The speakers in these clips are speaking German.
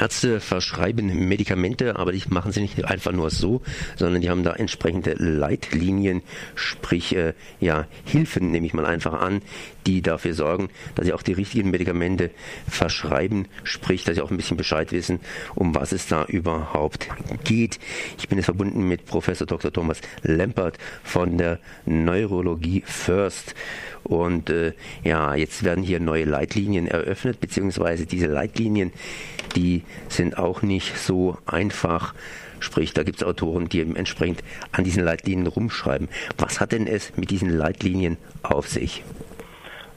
Ärzte verschreiben Medikamente, aber die machen sie nicht einfach nur so, sondern die haben da entsprechende Leitlinien, sprich äh, ja Hilfen nehme ich mal einfach an, die dafür sorgen, dass sie auch die richtigen Medikamente verschreiben, sprich, dass sie auch ein bisschen Bescheid wissen, um was es da überhaupt geht. Ich bin jetzt verbunden mit Professor Dr. Thomas Lempert von der Neurologie First. Und äh, ja, jetzt werden hier neue Leitlinien eröffnet, beziehungsweise diese Leitlinien, die sind auch nicht so einfach. Sprich, da gibt es Autoren, die eben entsprechend an diesen Leitlinien rumschreiben. Was hat denn es mit diesen Leitlinien auf sich?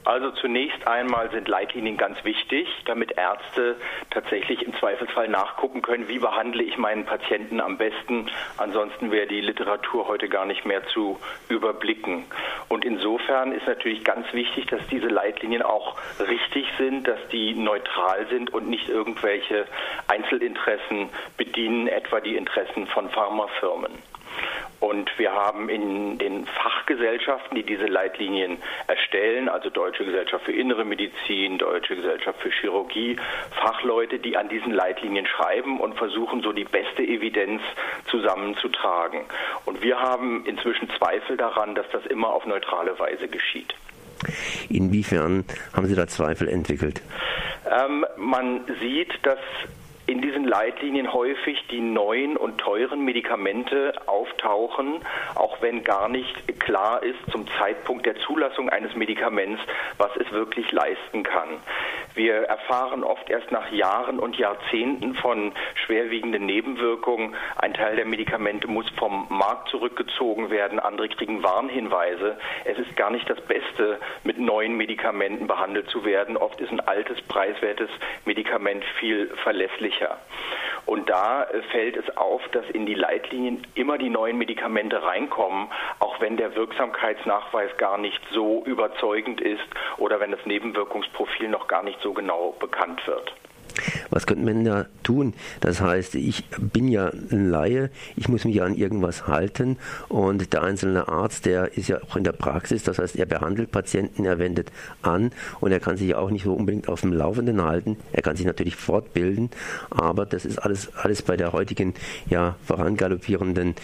Also zunächst einmal sind Leitlinien ganz wichtig, damit Ärzte tatsächlich im Zweifelsfall nachgucken können, wie behandle ich meinen Patienten am besten. Ansonsten wäre die Literatur heute gar nicht mehr zu überblicken. Und insofern ist natürlich ganz wichtig, dass diese Leitlinien auch richtig sind, dass die neutral sind und nicht irgendwelche Einzelinteressen bedienen, etwa die Interessen von Pharmafirmen. Und wir haben in den Fachgesellschaften, die diese Leitlinien erstellen, also Deutsche Gesellschaft für Innere Medizin, Deutsche Gesellschaft für Chirurgie, Fachleute, die an diesen Leitlinien schreiben und versuchen, so die beste Evidenz zusammenzutragen. Und wir haben inzwischen Zweifel daran, dass das immer auf neutrale Weise geschieht. Inwiefern haben Sie da Zweifel entwickelt? Ähm, man sieht, dass in diesen Leitlinien häufig die neuen und teuren Medikamente auftauchen, auch wenn gar nicht klar ist zum Zeitpunkt der Zulassung eines Medikaments, was es wirklich leisten kann. Wir erfahren oft erst nach Jahren und Jahrzehnten von schwerwiegenden Nebenwirkungen. Ein Teil der Medikamente muss vom Markt zurückgezogen werden, andere kriegen Warnhinweise. Es ist gar nicht das Beste, mit neuen Medikamenten behandelt zu werden. Oft ist ein altes, preiswertes Medikament viel verlässlicher. Und da fällt es auf, dass in die Leitlinien immer die neuen Medikamente reinkommen, auch wenn der Wirksamkeitsnachweis gar nicht so überzeugend ist oder wenn das Nebenwirkungsprofil noch gar nicht so genau bekannt wird. Was könnte man da tun? Das heißt, ich bin ja ein Laie, ich muss mich an irgendwas halten und der einzelne Arzt, der ist ja auch in der Praxis, das heißt, er behandelt Patienten, er wendet an und er kann sich ja auch nicht so unbedingt auf dem Laufenden halten. Er kann sich natürlich fortbilden, aber das ist alles, alles bei der heutigen, ja, vorangaloppierenden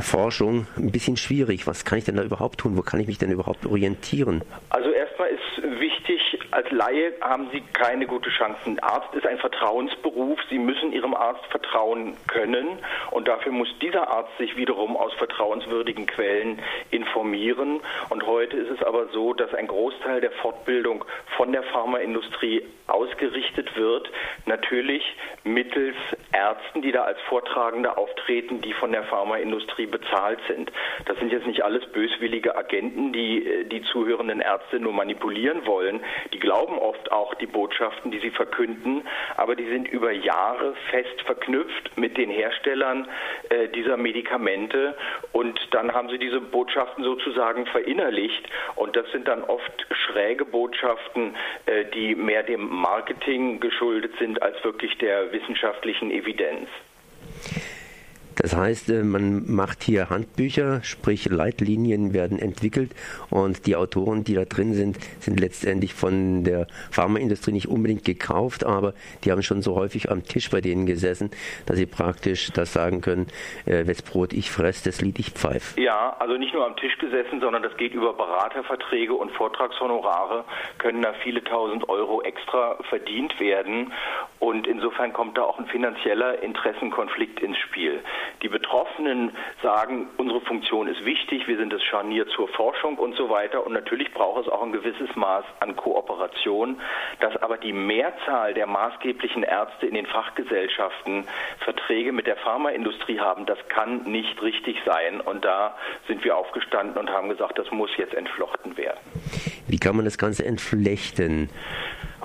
Forschung ein bisschen schwierig. Was kann ich denn da überhaupt tun? Wo kann ich mich denn überhaupt orientieren? Also erstmal ist wichtig, als Laie haben Sie keine gute Chance. Ein Arzt ist ein Vertrauensberuf. Sie müssen Ihrem Arzt vertrauen können. Und dafür muss dieser Arzt sich wiederum aus vertrauenswürdigen Quellen informieren. Und heute ist es aber so, dass ein Großteil der Fortbildung von der Pharmaindustrie ausgerichtet wird. Natürlich mittels Ärzten, die da als Vortragende auftreten, die von der Pharmaindustrie bezahlt sind. Das sind jetzt nicht alles böswillige Agenten, die äh, die zuhörenden Ärzte nur manipulieren wollen. Die glauben oft auch die Botschaften, die sie verkünden, aber die sind über Jahre fest verknüpft mit den Herstellern äh, dieser Medikamente und dann haben sie diese Botschaften sozusagen verinnerlicht und das sind dann oft schräge Botschaften, äh, die mehr dem Marketing geschuldet sind als wirklich der wissenschaftlichen Evidenz. Das heißt, äh, man macht hier Handbücher, sprich Leitlinien werden entwickelt und die Autoren, die da drin sind, sind letztendlich von der Pharmaindustrie nicht unbedingt gekauft, aber die haben schon so häufig am Tisch bei denen gesessen, dass sie praktisch das sagen können, äh, wes Brot ich fress, das Lied ich pfeif. Ja, also nicht nur am Tisch gesessen, sondern das geht über Beraterverträge und Vortragshonorare, können da viele tausend Euro extra verdient werden und insofern kommt da auch ein finanzieller Interessenkonflikt ins Spiel. Die Betroffenen sagen, unsere Funktion ist wichtig, wir sind das Scharnier zur Forschung und so weiter. Und natürlich braucht es auch ein gewisses Maß an Kooperation. Dass aber die Mehrzahl der maßgeblichen Ärzte in den Fachgesellschaften Verträge mit der Pharmaindustrie haben, das kann nicht richtig sein. Und da sind wir aufgestanden und haben gesagt, das muss jetzt entflochten werden. Wie kann man das Ganze entflechten?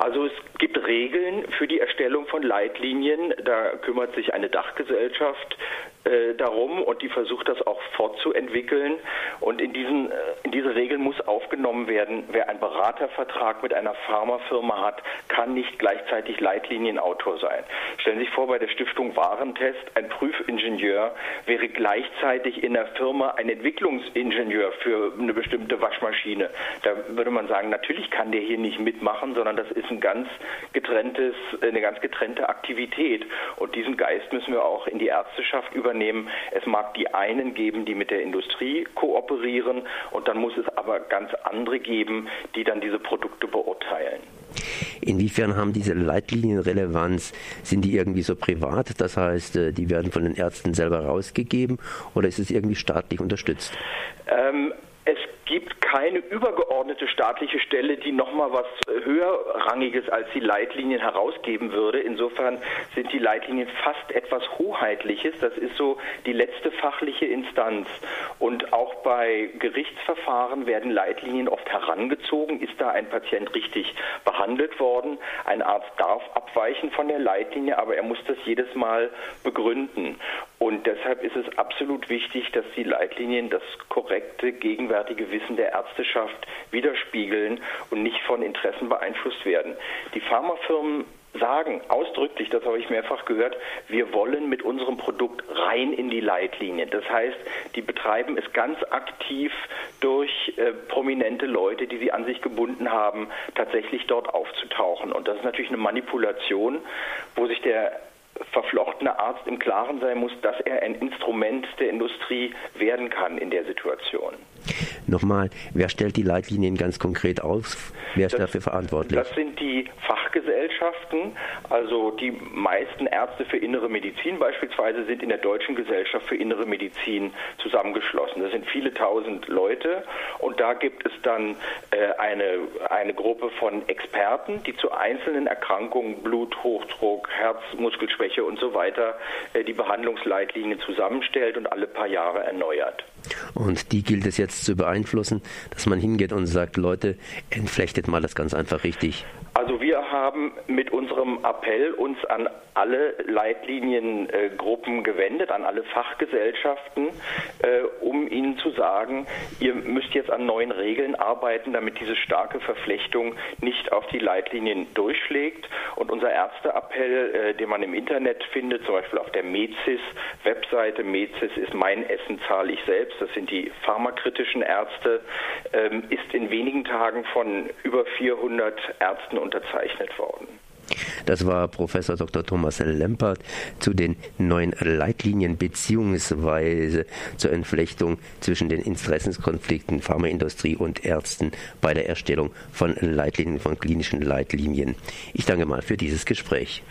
Also es gibt Regeln für die Erstellung von Leitlinien. Da kümmert sich eine Dachgesellschaft äh, darum und die versucht das auch fortzuentwickeln. Und in, diesen, äh, in diese Regeln muss aufgenommen werden, wer einen Beratervertrag mit einer Pharmafirma hat, kann nicht gleichzeitig Leitlinienautor sein. Stellen Sie sich vor, bei der Stiftung Warentest, ein Prüfingenieur wäre gleichzeitig in der Firma ein Entwicklungsingenieur für eine bestimmte Waschmaschine. Da würde man sagen, natürlich kann der hier nicht mitmachen, sondern das ist ein ganz getrenntes, eine ganz getrennte Aktivität. Und diesen Geist müssen wir auch in die Ärzteschaft übernehmen. Es mag die einen geben, die mit der Industrie kooperieren und dann muss es aber ganz andere geben, die dann diese Produkte beurteilen. Inwiefern haben diese Leitlinien Relevanz? Sind die irgendwie so privat? Das heißt, äh, die werden von den Ärzten selber rausgegeben oder ist es irgendwie staatlich unterstützt? Ähm, es gibt keine übergeordnete staatliche Stelle, die nochmal was höherrangiges als die Leitlinien herausgeben würde. Insofern sind die Leitlinien fast etwas Hoheitliches. Das ist so die letzte fachliche Instanz. Und auch bei Gerichtsverfahren werden Leitlinien oft herangezogen. Ist da ein Patient richtig behandelt worden? Ein Arzt darf abweichen von der Leitlinie, aber er muss das jedes Mal begründen. Und deshalb ist es absolut wichtig, dass die Leitlinien das korrekte gegenwärtige Wissen der Ärzteschaft widerspiegeln und nicht von Interessen beeinflusst werden. Die Pharmafirmen sagen ausdrücklich, das habe ich mehrfach gehört, wir wollen mit unserem Produkt rein in die Leitlinie. Das heißt, die betreiben es ganz aktiv durch äh, prominente Leute, die sie an sich gebunden haben, tatsächlich dort aufzutauchen. Und das ist natürlich eine Manipulation, wo sich der verflochtene Arzt im Klaren sein muss, dass er ein Instrument der Industrie werden kann in der Situation. Nochmal, wer stellt die Leitlinien ganz konkret auf? Wer ist das, dafür verantwortlich? Das sind die Fachgesellschaften, also die meisten Ärzte für innere Medizin beispielsweise sind in der Deutschen Gesellschaft für innere Medizin zusammengeschlossen. Das sind viele tausend Leute und da gibt es dann äh, eine, eine Gruppe von Experten, die zu einzelnen Erkrankungen, Bluthochdruck, Herzmuskelschwäche und so weiter äh, die Behandlungsleitlinien zusammenstellt und alle paar Jahre erneuert. Und die gilt es jetzt zu beeinflussen, dass man hingeht und sagt, Leute, entflechtet mal das ganz einfach richtig. Also wir haben mit unserem Appell uns an alle Leitliniengruppen gewendet, an alle Fachgesellschaften, äh, um ihnen zu sagen, ihr müsst jetzt an neuen Regeln arbeiten, damit diese starke Verflechtung nicht auf die Leitlinien durchschlägt. Und unser Ärzteappell, äh, den man im Internet findet, zum Beispiel auf der MEZIS-Webseite, MEZIS ist mein Essen zahle ich selbst, das sind die pharmakritischen Ärzte, ähm, ist in wenigen Tagen von über 400 Ärzten unterzeichnet worden. Das war Professor Dr. Thomas Lempert zu den neuen Leitlinien bzw. zur Entflechtung zwischen den Interessenskonflikten Pharmaindustrie und Ärzten bei der Erstellung von Leitlinien, von klinischen Leitlinien. Ich danke mal für dieses Gespräch.